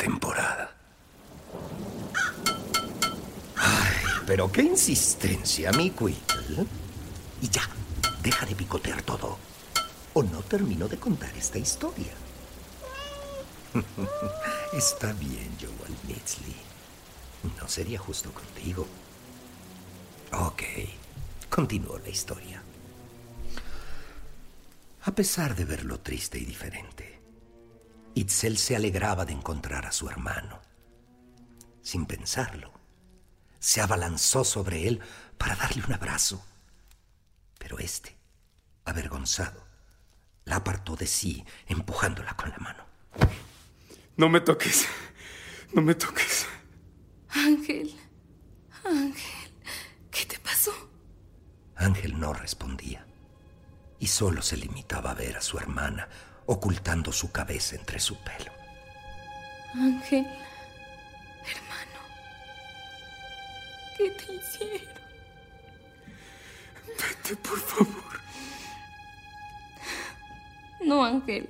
temporada. Ay, pero qué insistencia, mi Quill. Y ya, deja de picotear todo. O no termino de contar esta historia. Está bien, Joel Nitzley. No sería justo contigo. Ok, continúo la historia. A pesar de verlo triste y diferente, Itzel se alegraba de encontrar a su hermano. Sin pensarlo, se abalanzó sobre él para darle un abrazo. Pero este, avergonzado, la apartó de sí, empujándola con la mano. No me toques. No me toques. Ángel. Ángel. ¿Qué te pasó? Ángel no respondía y solo se limitaba a ver a su hermana ocultando su cabeza entre su pelo. Ángel. Hermano. ¿Qué te hicieron? Vete, por favor. No, Ángel.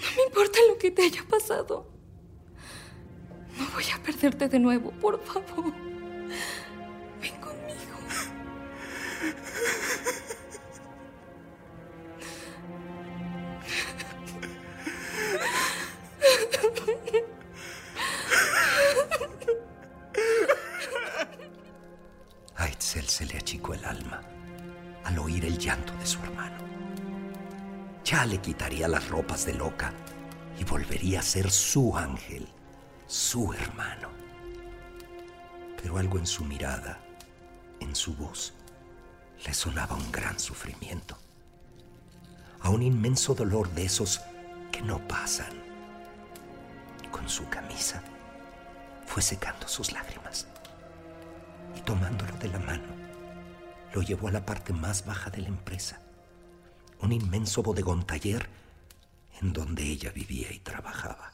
No me importa lo que te haya pasado. No voy a perderte de nuevo, por favor. Ven conmigo. Le quitaría las ropas de loca y volvería a ser su ángel, su hermano. Pero algo en su mirada, en su voz, le sonaba un gran sufrimiento. A un inmenso dolor de esos que no pasan. Con su camisa fue secando sus lágrimas y tomándolo de la mano, lo llevó a la parte más baja de la empresa, un inmenso bodegón taller en donde ella vivía y trabajaba.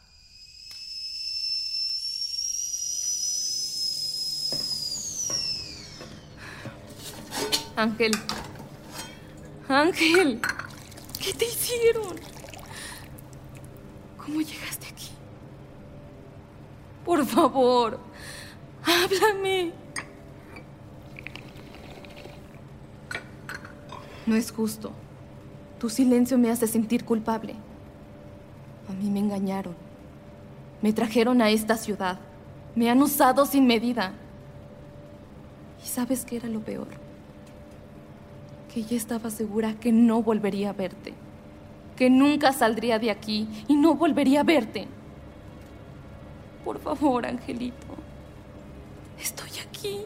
Ángel. Ángel. ¿Qué te hicieron? ¿Cómo llegaste aquí? Por favor, háblame. No es justo. Tu silencio me hace sentir culpable. A mí me engañaron. Me trajeron a esta ciudad. Me han usado sin medida. ¿Y sabes qué era lo peor? Que ya estaba segura que no volvería a verte. Que nunca saldría de aquí y no volvería a verte. Por favor, Angelito. Estoy aquí.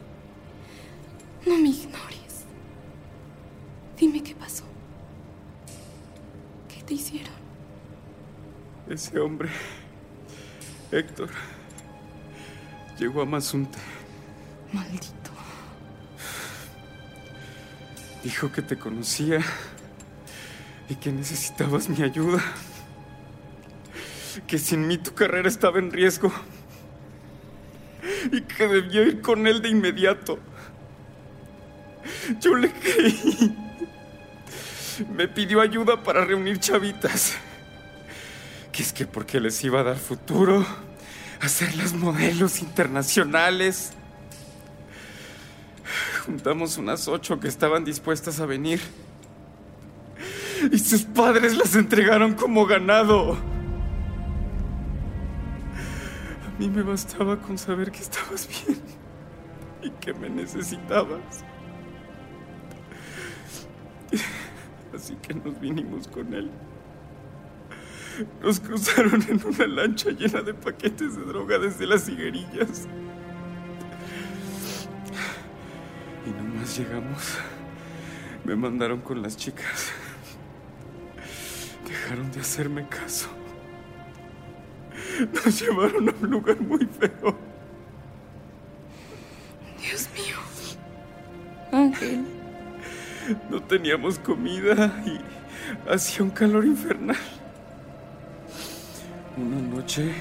No me ignores. Ese hombre, Héctor, llegó a Mazunte. Maldito. Dijo que te conocía y que necesitabas mi ayuda. que sin mí tu carrera estaba en riesgo y que debía ir con él de inmediato. Yo le creí. Me pidió ayuda para reunir chavitas. Que es que porque les iba a dar futuro, hacerlas modelos internacionales. Juntamos unas ocho que estaban dispuestas a venir. Y sus padres las entregaron como ganado. A mí me bastaba con saber que estabas bien y que me necesitabas. Así que nos vinimos con él. Nos cruzaron en una lancha llena de paquetes de droga desde las higuerillas. Y nomás llegamos. Me mandaron con las chicas. Dejaron de hacerme caso. Nos llevaron a un lugar muy feo. Dios mío. Ángel. No teníamos comida y hacía un calor infernal. Una noche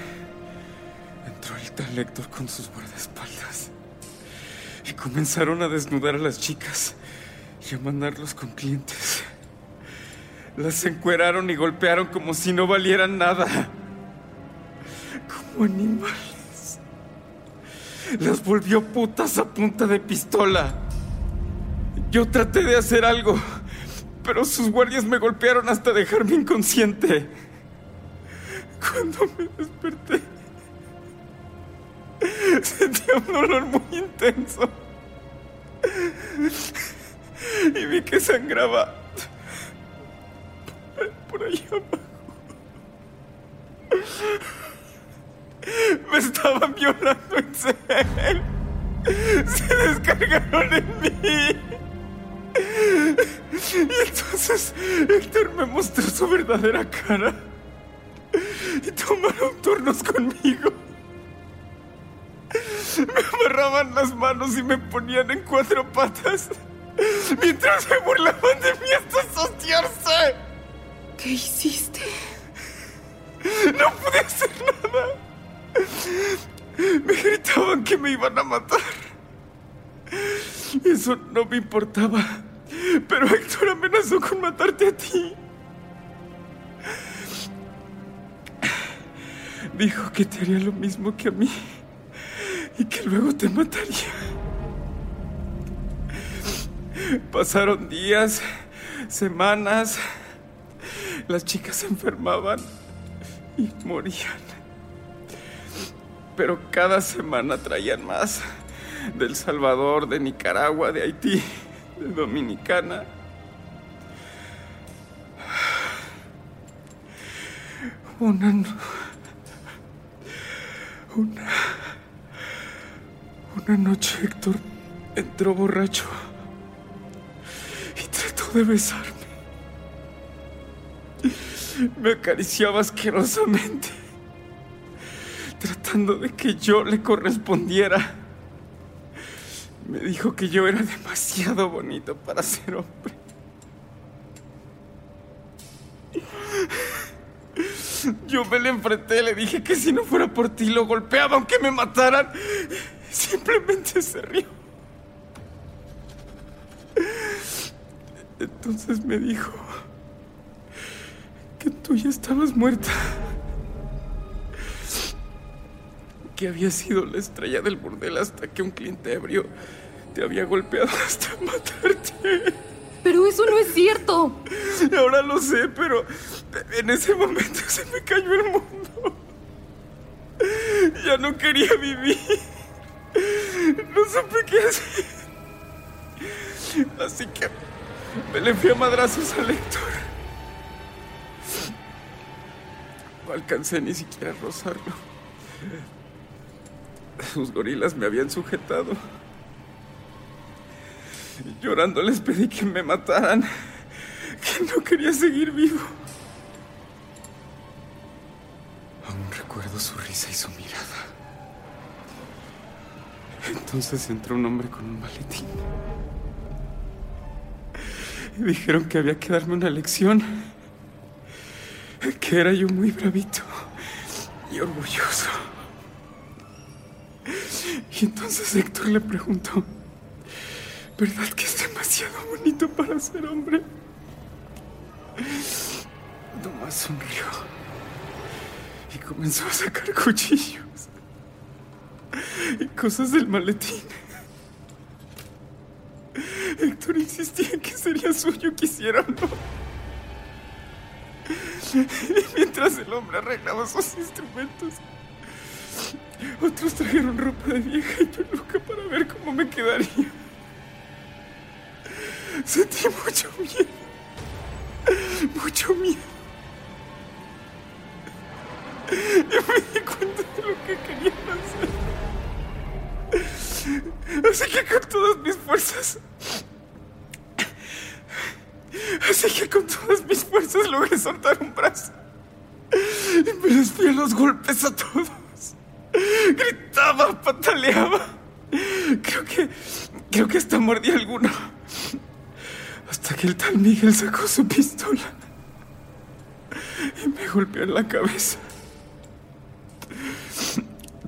entró el tal Héctor con sus guardaespaldas y comenzaron a desnudar a las chicas y a mandarlos con clientes. Las encueraron y golpearon como si no valieran nada. Como animales. Las volvió putas a punta de pistola. Yo traté de hacer algo, pero sus guardias me golpearon hasta dejarme inconsciente. Cuando me desperté, sentía un dolor muy intenso. Y vi que sangraba por ahí abajo. Me estaban violando en serio. Se descargaron en mí. Y entonces Héctor me mostró su verdadera cara. Tomaron turnos conmigo. Me amarraban las manos y me ponían en cuatro patas. Mientras se burlaban de mí hasta sostearse. ¿Qué hiciste? No pude hacer nada. Me gritaban que me iban a matar. Eso no me importaba. Pero Héctor amenazó con matarte a ti. Dijo que te haría lo mismo que a mí. Y que luego te mataría. Pasaron días, semanas. Las chicas se enfermaban y morían. Pero cada semana traían más. Del Salvador, de Nicaragua, de Haití, de Dominicana. Una. Una. Una noche Héctor entró borracho y trató de besarme. Me acariciaba asquerosamente, tratando de que yo le correspondiera. Me dijo que yo era demasiado bonito para ser hombre. Yo me le enfrenté, le dije que si no fuera por ti lo golpeaba aunque me mataran. Simplemente se rió. Entonces me dijo que tú ya estabas muerta. Que había sido la estrella del burdel hasta que un cliente ebrio te había golpeado hasta matarte. Pero eso no es cierto. Ahora lo sé, pero en ese momento se me cayó el mundo. Ya no quería vivir. No supe qué hacer. Así que me le fui a madrazos al Héctor. No alcancé ni siquiera a rozarlo. Sus gorilas me habían sujetado. Llorando les pedí que me mataran, que no quería seguir vivo. Recuerdo su risa y su mirada. Entonces entró un hombre con un maletín. Y dijeron que había que darme una lección. Que era yo muy bravito y orgulloso. Y entonces Héctor le preguntó, ¿verdad que es demasiado bonito para ser hombre? Tomás sonrió y comenzó a sacar cuchillos y cosas del maletín. Héctor insistía en que sería suyo, quisiera o. Y mientras el hombre arreglaba sus instrumentos, otros trajeron ropa de vieja y peluca para ver cómo me quedaría. Sentí mucho miedo. Mucho miedo. Y me di cuenta de lo que querían hacer. Así que con todas mis fuerzas. Así que con todas mis fuerzas logré soltar un brazo. Y me a los golpes a todos. Gritaba, pataleaba. Creo que. Creo que hasta mordí alguno. Hasta que el tal Miguel sacó su pistola. Y me golpeó en la cabeza.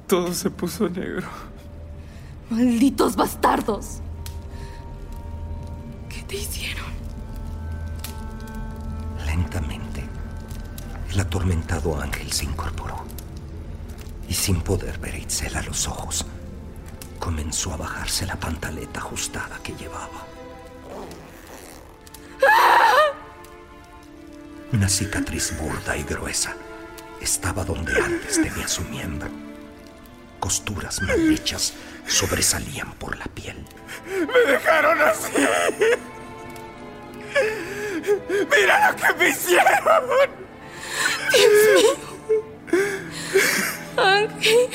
Todo se puso negro. Malditos bastardos. ¿Qué te hicieron? Lentamente, el atormentado ángel se incorporó y sin poder ver a Itzel a los ojos, comenzó a bajarse la pantaleta ajustada que llevaba. Una cicatriz burda y gruesa estaba donde antes tenía su miembro. Costuras mal hechas sobresalían por la piel. ¡Me dejaron así! ¡Mira lo que me hicieron! Ángel.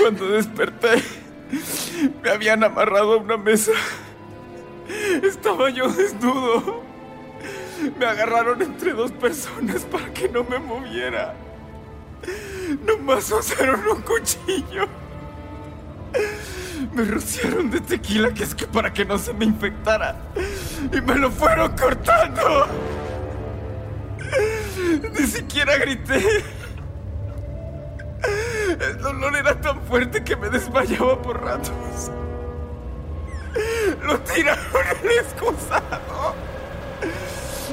Cuando desperté, me habían amarrado a una mesa. Estaba yo desnudo. Me agarraron entre dos personas para que no me moviera. Nomás usaron un cuchillo. Me rociaron de tequila, que es que para que no se me infectara. Y me lo fueron cortando. Ni siquiera grité. El dolor era tan fuerte que me desmayaba por ratos. Lo tiraron el excusado.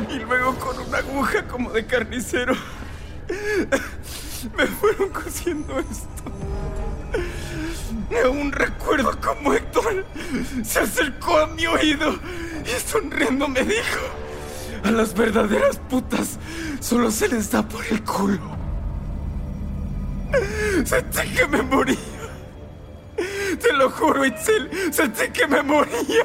Y luego con una aguja como de carnicero me fueron cosiendo esto. Aún recuerdo cómo Héctor se acercó a mi oído y sonriendo me dijo, a las verdaderas putas solo se les da por el culo. Sentí que me moría. Te lo juro, Itzel, sentí que me moría.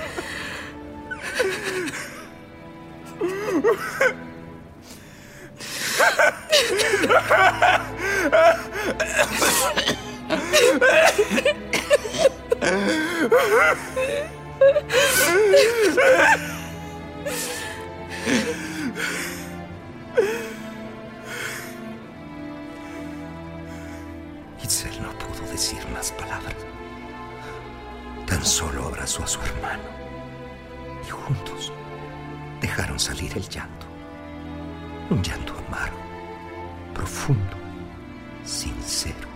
Itzel no pudo decir más palabras. Tan solo abrazó a su hermano y juntos dejaron salir el llanto. Un llanto amargo, profundo, sincero,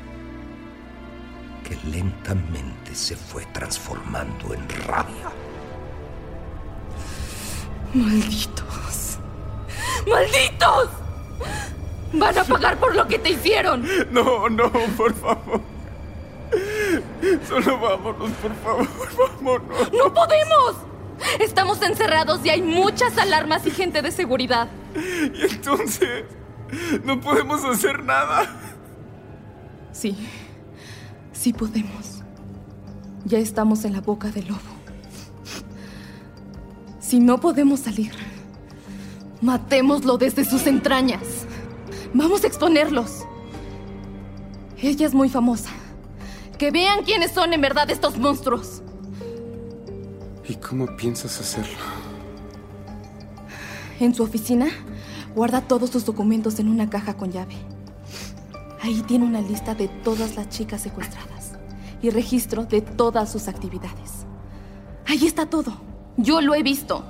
que lentamente se fue transformando en rabia. Malditos. ¡Malditos! Van a pagar por lo que te hicieron. No, no, por favor. Solo vámonos, por favor, vámonos. ¡No podemos! Estamos encerrados y hay muchas alarmas y gente de seguridad. Y entonces, no podemos hacer nada. Sí, sí podemos. Ya estamos en la boca del lobo. Si no podemos salir, matémoslo desde sus entrañas. Vamos a exponerlos. Ella es muy famosa. Que vean quiénes son en verdad estos monstruos. ¿Y cómo piensas hacerlo? En su oficina, guarda todos sus documentos en una caja con llave. Ahí tiene una lista de todas las chicas secuestradas y registro de todas sus actividades. Ahí está todo. Yo lo he visto.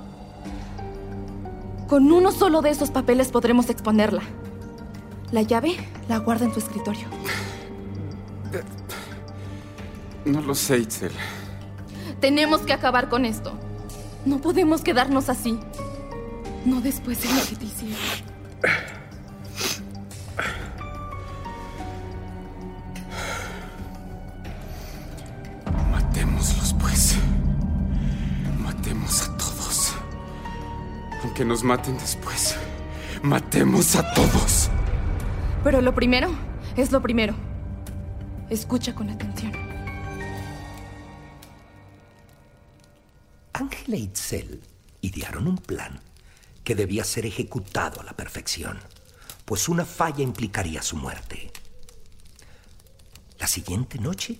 Con uno solo de esos papeles podremos exponerla. La llave la guarda en tu escritorio. No lo sé, Itzel. Tenemos que acabar con esto. No podemos quedarnos así. No después de lo que te hicieron. Aunque nos maten después. Matemos a todos. Pero lo primero es lo primero. Escucha con atención. Ángel e Itzel idearon un plan que debía ser ejecutado a la perfección, pues una falla implicaría su muerte. La siguiente noche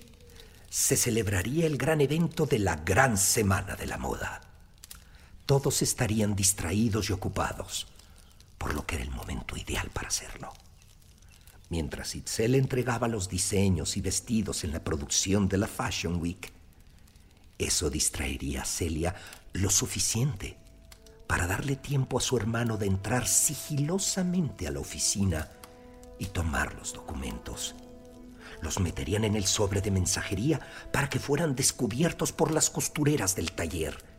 se celebraría el gran evento de la Gran Semana de la Moda. Todos estarían distraídos y ocupados, por lo que era el momento ideal para hacerlo. Mientras Itzel entregaba los diseños y vestidos en la producción de la Fashion Week, eso distraería a Celia lo suficiente para darle tiempo a su hermano de entrar sigilosamente a la oficina y tomar los documentos. Los meterían en el sobre de mensajería para que fueran descubiertos por las costureras del taller,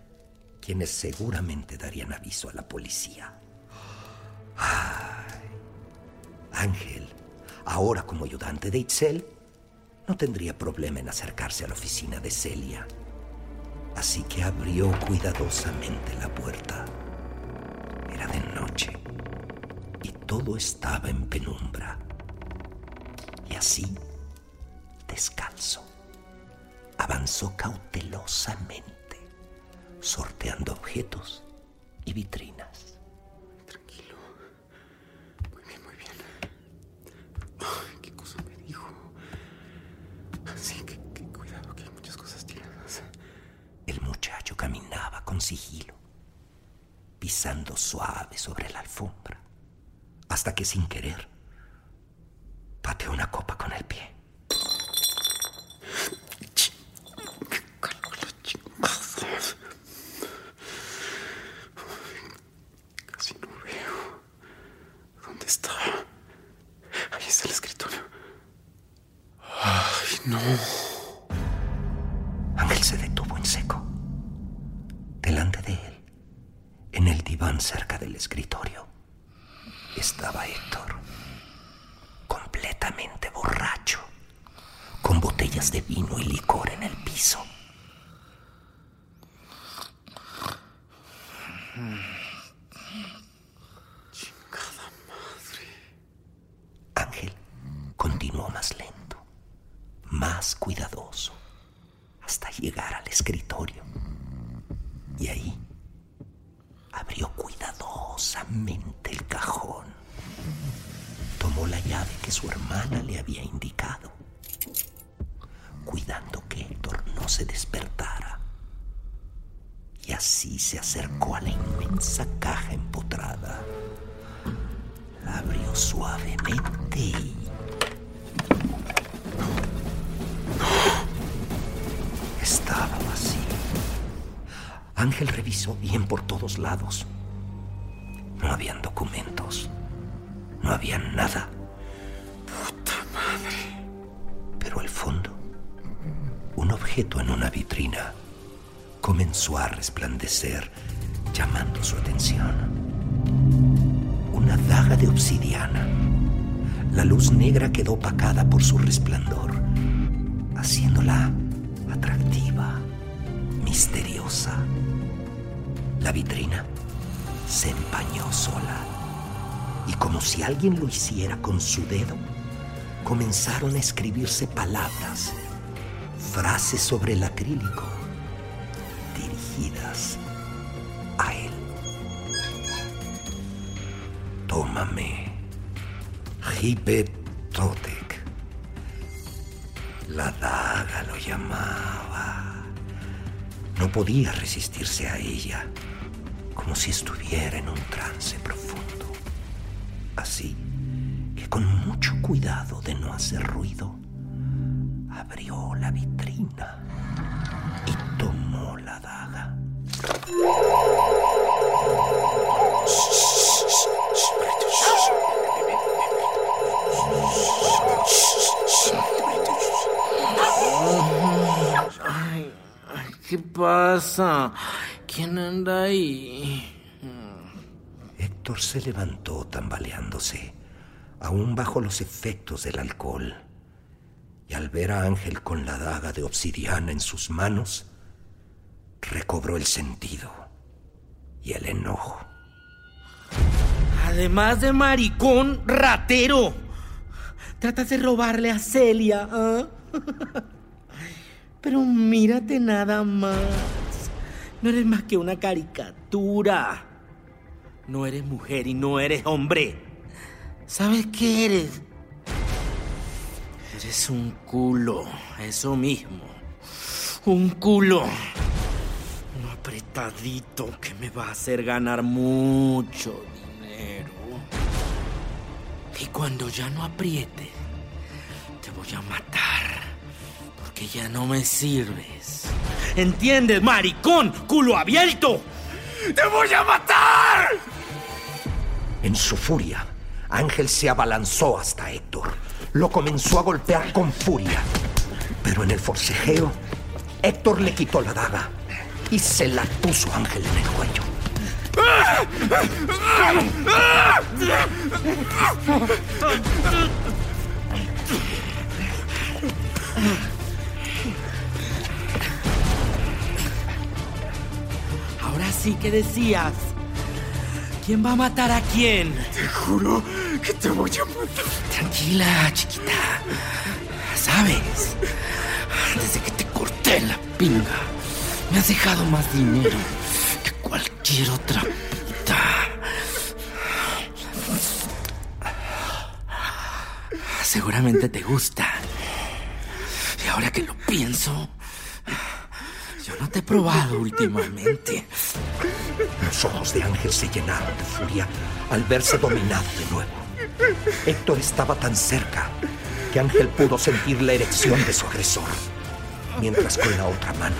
quienes seguramente darían aviso a la policía. Ángel, ahora como ayudante de Itzel, no tendría problema en acercarse a la oficina de Celia. Así que abrió cuidadosamente la puerta. Era de noche y todo estaba en penumbra. Y así, descalzo, avanzó cautelosamente, sorteando objetos y vitrinas. Tranquilo. Muy bien, muy bien. Ay, ¿Qué cosa me dijo? Sí, que, que cuidado, que hay muchas cosas tiradas. El muchacho caminaba con sigilo, pisando suave sobre la alfombra, hasta que sin querer pateó una copa con el pie. Casi no veo. ¿Dónde está? Ahí está el escritorio. Ay, no. Ángel se detuvo en seco. Delante de él, en el diván cerca del escritorio, estaba Héctor, completamente borracho, con botellas de vino y licor en el piso. Chingada madre. Ángel continuó más lento, más cuidadoso, hasta llegar al escritorio. Y ahí abrió cuidadosamente el cajón. Tomó la llave que su hermana le había indicado, cuidando que Héctor no se despertara. Y así se acercó a la inmensa caja empotrada. La abrió suavemente y... Estaba vacío. Ángel revisó bien por todos lados. No habían documentos. No había nada. Objeto en una vitrina comenzó a resplandecer, llamando su atención. Una daga de obsidiana. La luz negra quedó opacada por su resplandor, haciéndola atractiva, misteriosa. La vitrina se empañó sola y como si alguien lo hiciera con su dedo, comenzaron a escribirse palabras, frases sobre el acrílico, dirigidas a él. Tómame, Hipe Totek. La daga lo llamaba. No podía resistirse a ella, como si estuviera en un trance profundo. Así que con mucho cuidado de no hacer ruido, abrió la vitrina y tomó la daga. Ay, ¿Qué pasa? ¿Quién anda ahí? Héctor se levantó tambaleándose, aún bajo los efectos del alcohol. Al ver a Ángel con la daga de obsidiana en sus manos, recobró el sentido y el enojo. Además de maricón, ratero. Tratas de robarle a Celia, ¿ah? Pero mírate nada más. No eres más que una caricatura. No eres mujer y no eres hombre. ¿Sabes qué eres? Eres un culo, eso mismo. Un culo. Un apretadito que me va a hacer ganar mucho dinero. Y cuando ya no apriete, te voy a matar. Porque ya no me sirves. ¿Entiendes, maricón? ¡Culo abierto! ¡Te voy a matar! En su furia, Ángel se abalanzó hasta Héctor. Lo comenzó a golpear con furia. Pero en el forcejeo, Héctor le quitó la daga y se la puso Ángel en el cuello. Ahora sí que decías. ¿Quién va a matar a quién? Te juro que te voy a matar. Tranquila, chiquita. ¿Sabes? Desde que te corté la pinga, me has dejado más dinero que cualquier otra puta. Seguramente te gusta. Y ahora que lo pienso, yo no te he probado últimamente. Los ojos de Ángel se llenaron de furia al verse dominado de nuevo. Héctor estaba tan cerca que Ángel pudo sentir la erección de su agresor, mientras con la otra mano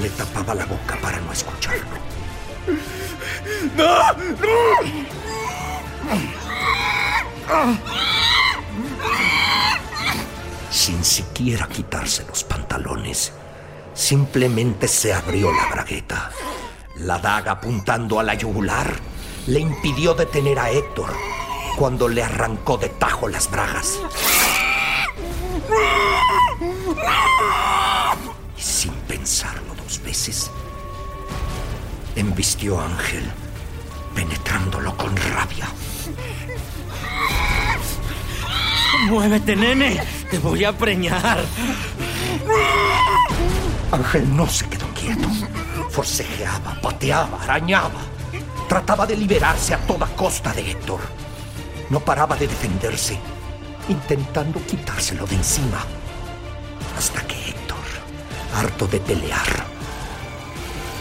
le tapaba la boca para no escucharlo. ¡No! ¡No! Sin siquiera quitarse los pantalones, simplemente se abrió la bragueta. La daga apuntando a la yugular le impidió detener a Héctor cuando le arrancó de tajo las bragas. Y sin pensarlo dos veces, embistió a Ángel, penetrándolo con rabia. Muévete, nene. Te voy a preñar. Ángel no se quedó quieto. Forcejeaba, pateaba, arañaba. Trataba de liberarse a toda costa de Héctor. No paraba de defenderse, intentando quitárselo de encima. Hasta que Héctor, harto de pelear,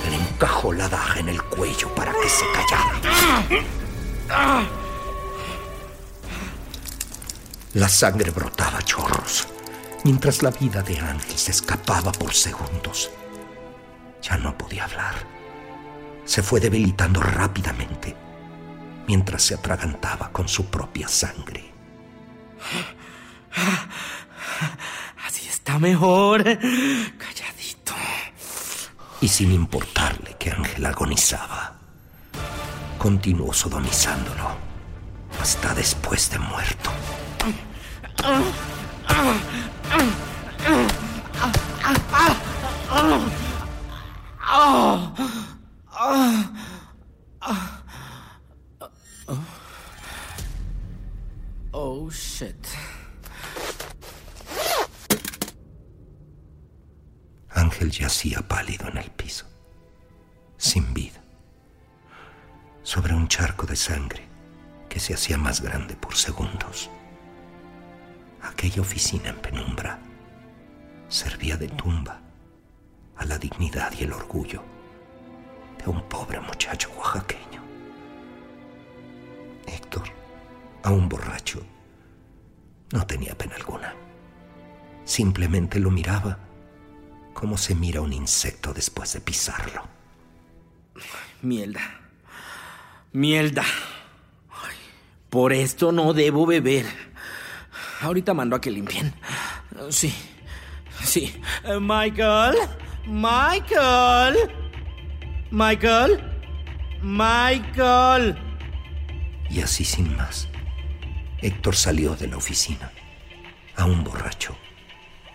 le encajó la daga en el cuello para que se callara. La sangre brotaba chorros, mientras la vida de Ángel se escapaba por segundos. Ya no podía hablar. Se fue debilitando rápidamente mientras se atragantaba con su propia sangre. Así está mejor. Calladito. Y sin importarle que Ángel agonizaba, continuó sodomizándolo hasta después de muerto. Oh, shit. Ángel yacía pálido en el piso, sin vida, sobre un charco de sangre que se hacía más grande por segundos. Aquella oficina en penumbra servía de tumba a la dignidad y el orgullo de un pobre muchacho oaxaqueño. Héctor, aún borracho, no tenía pena alguna. Simplemente lo miraba como se mira un insecto después de pisarlo. Mierda. Mierda. Por esto no debo beber. Ahorita mando a que limpien. Sí. Sí. Eh, Michael. Michael. Michael. Michael. Y así sin más, Héctor salió de la oficina, aún borracho,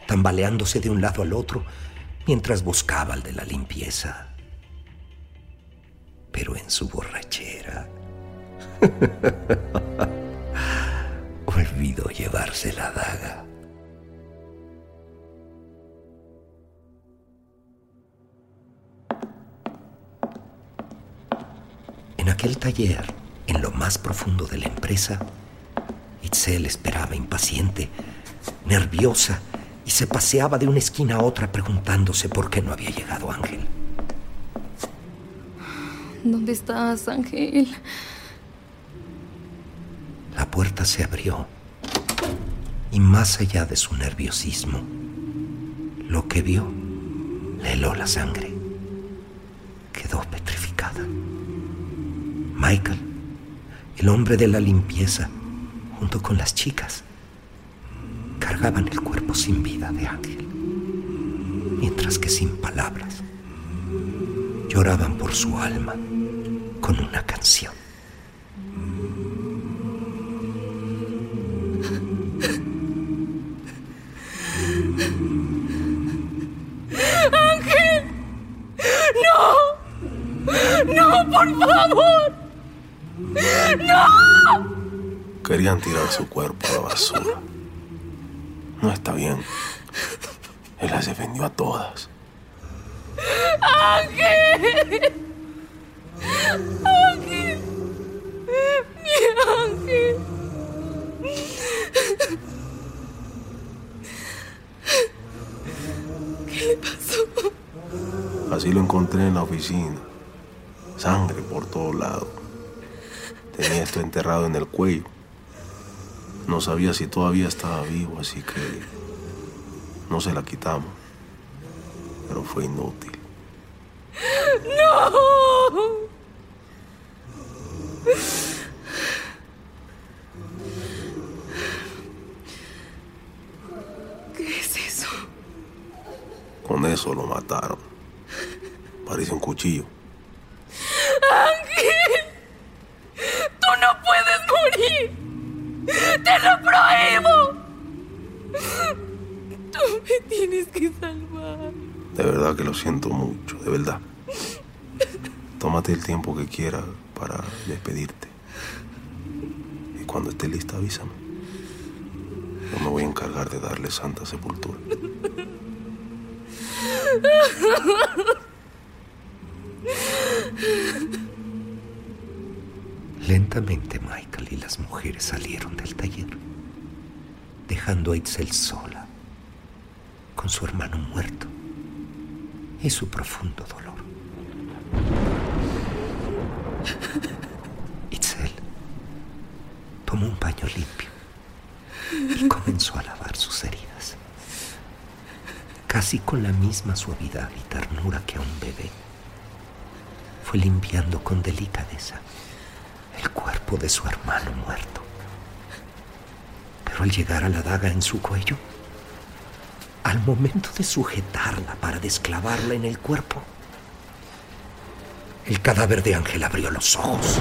tambaleándose de un lado al otro mientras buscaba al de la limpieza. Pero en su borrachera llevarse la daga. En aquel taller, en lo más profundo de la empresa, Itzel esperaba impaciente, nerviosa, y se paseaba de una esquina a otra preguntándose por qué no había llegado Ángel. ¿Dónde estás, Ángel? La puerta se abrió y más allá de su nerviosismo, lo que vio le heló la sangre. Quedó petrificada. Michael, el hombre de la limpieza, junto con las chicas, cargaban el cuerpo sin vida de Ángel, mientras que sin palabras lloraban por su alma con una canción. Querían tirar su cuerpo a la basura. No está bien. Él las defendió a todas. ¡Ángel! ¡Ángel! ¡Mi ángel! ¿Qué le pasó? Así lo encontré en la oficina. Sangre por todos lados. Tenía esto enterrado en el cuello. No sabía si todavía estaba vivo, así que no se la quitamos. Pero fue inútil. ¡No! ¿Qué es eso? Con eso lo mataron. Parece un cuchillo. ¡Ángel! ¡Tú no puedes morir! ¡Te lo prohíbo! Tú me tienes que salvar. De verdad que lo siento mucho, de verdad. Tómate el tiempo que quieras para despedirte. Y cuando esté lista, avísame. Yo me voy a encargar de darle santa sepultura. Lentamente Michael y las mujeres salieron del taller, dejando a Itzel sola, con su hermano muerto y su profundo dolor. Itzel tomó un paño limpio y comenzó a lavar sus heridas, casi con la misma suavidad y ternura que a un bebé. Fue limpiando con delicadeza el cuerpo de su hermano muerto. Pero al llegar a la daga en su cuello, al momento de sujetarla para desclavarla en el cuerpo, el cadáver de Ángel abrió los ojos.